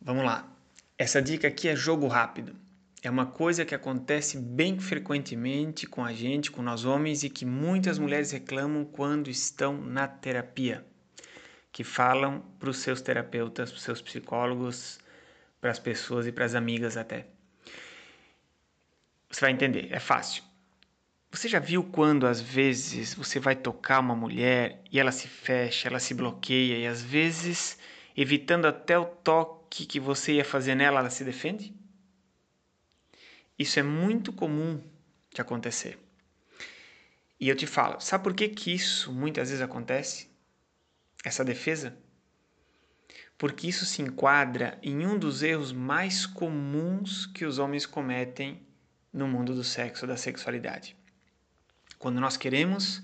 Vamos lá. Essa dica aqui é jogo rápido. É uma coisa que acontece bem frequentemente com a gente, com nós homens, e que muitas mulheres reclamam quando estão na terapia. Que falam para os seus terapeutas, para os seus psicólogos, para as pessoas e para as amigas até. Você vai entender, é fácil. Você já viu quando às vezes você vai tocar uma mulher e ela se fecha, ela se bloqueia e às vezes, evitando até o toque que você ia fazer nela, ela se defende? Isso é muito comum de acontecer. E eu te falo, sabe por que, que isso muitas vezes acontece? Essa defesa? Porque isso se enquadra em um dos erros mais comuns que os homens cometem no mundo do sexo, da sexualidade. Quando nós queremos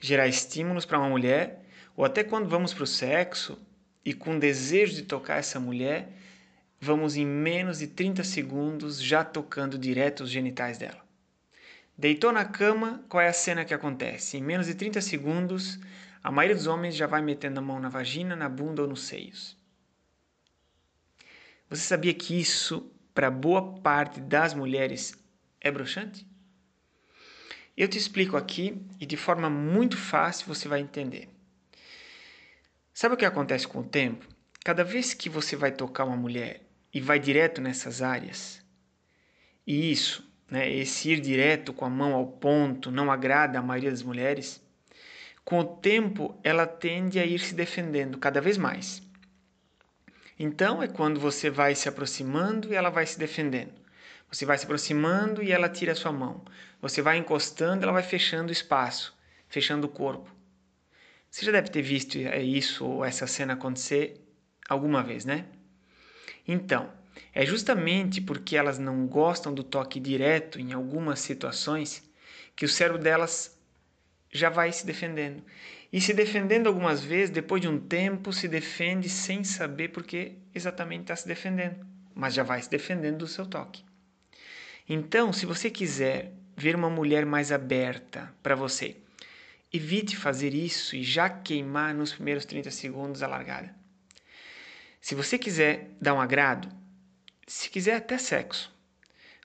gerar estímulos para uma mulher, ou até quando vamos para o sexo e com desejo de tocar essa mulher, vamos em menos de 30 segundos já tocando direto os genitais dela. Deitou na cama, qual é a cena que acontece? Em menos de 30 segundos, a maioria dos homens já vai metendo a mão na vagina, na bunda ou nos seios. Você sabia que isso, para boa parte das mulheres, é broxante? Eu te explico aqui e de forma muito fácil você vai entender. Sabe o que acontece com o tempo? Cada vez que você vai tocar uma mulher e vai direto nessas áreas, e isso, né, esse ir direto com a mão ao ponto, não agrada a maioria das mulheres, com o tempo ela tende a ir se defendendo cada vez mais. Então é quando você vai se aproximando e ela vai se defendendo. Você vai se aproximando e ela tira a sua mão. Você vai encostando, ela vai fechando o espaço, fechando o corpo. Você já deve ter visto é, isso ou essa cena acontecer alguma vez, né? Então, é justamente porque elas não gostam do toque direto em algumas situações que o cérebro delas já vai se defendendo. E se defendendo algumas vezes, depois de um tempo, se defende sem saber porque exatamente está se defendendo, mas já vai se defendendo do seu toque. Então, se você quiser ver uma mulher mais aberta para você, evite fazer isso e já queimar nos primeiros 30 segundos a largada. Se você quiser dar um agrado, se quiser até sexo,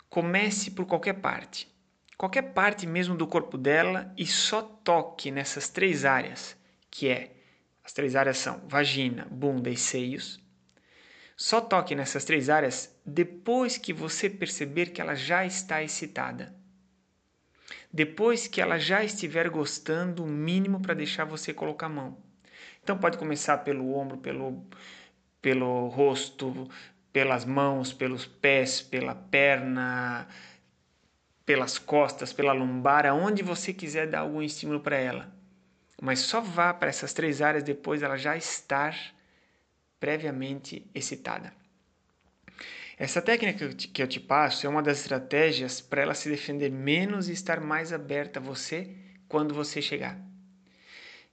comece por qualquer parte. Qualquer parte mesmo do corpo dela e só toque nessas três áreas, que é as três áreas são vagina, bunda e seios. Só toque nessas três áreas depois que você perceber que ela já está excitada. Depois que ela já estiver gostando o mínimo para deixar você colocar a mão. Então pode começar pelo ombro, pelo, pelo rosto, pelas mãos, pelos pés, pela perna, pelas costas, pela lombar, aonde você quiser dar algum estímulo para ela. Mas só vá para essas três áreas depois ela já estar previamente excitada. Essa técnica que eu, te, passo é uma das estratégias para ela se defender menos e estar mais aberta a você quando você chegar.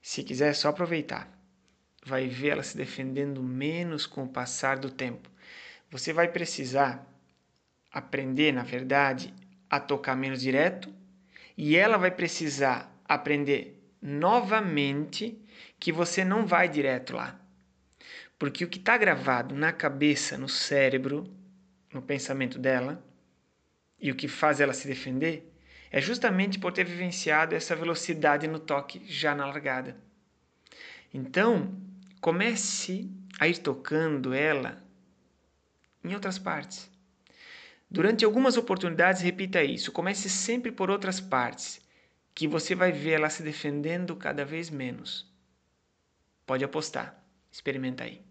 Se quiser, é só aproveitar. Vai ver ela se defendendo menos com o passar do tempo. Você vai precisar aprender, na verdade, a tocar menos direto e ela vai precisar aprender novamente que você não vai direto lá. Porque o que está gravado na cabeça, no cérebro, no pensamento dela, e o que faz ela se defender, é justamente por ter vivenciado essa velocidade no toque já na largada. Então, comece a ir tocando ela em outras partes. Durante algumas oportunidades, repita isso. Comece sempre por outras partes, que você vai ver ela se defendendo cada vez menos. Pode apostar. Experimenta aí.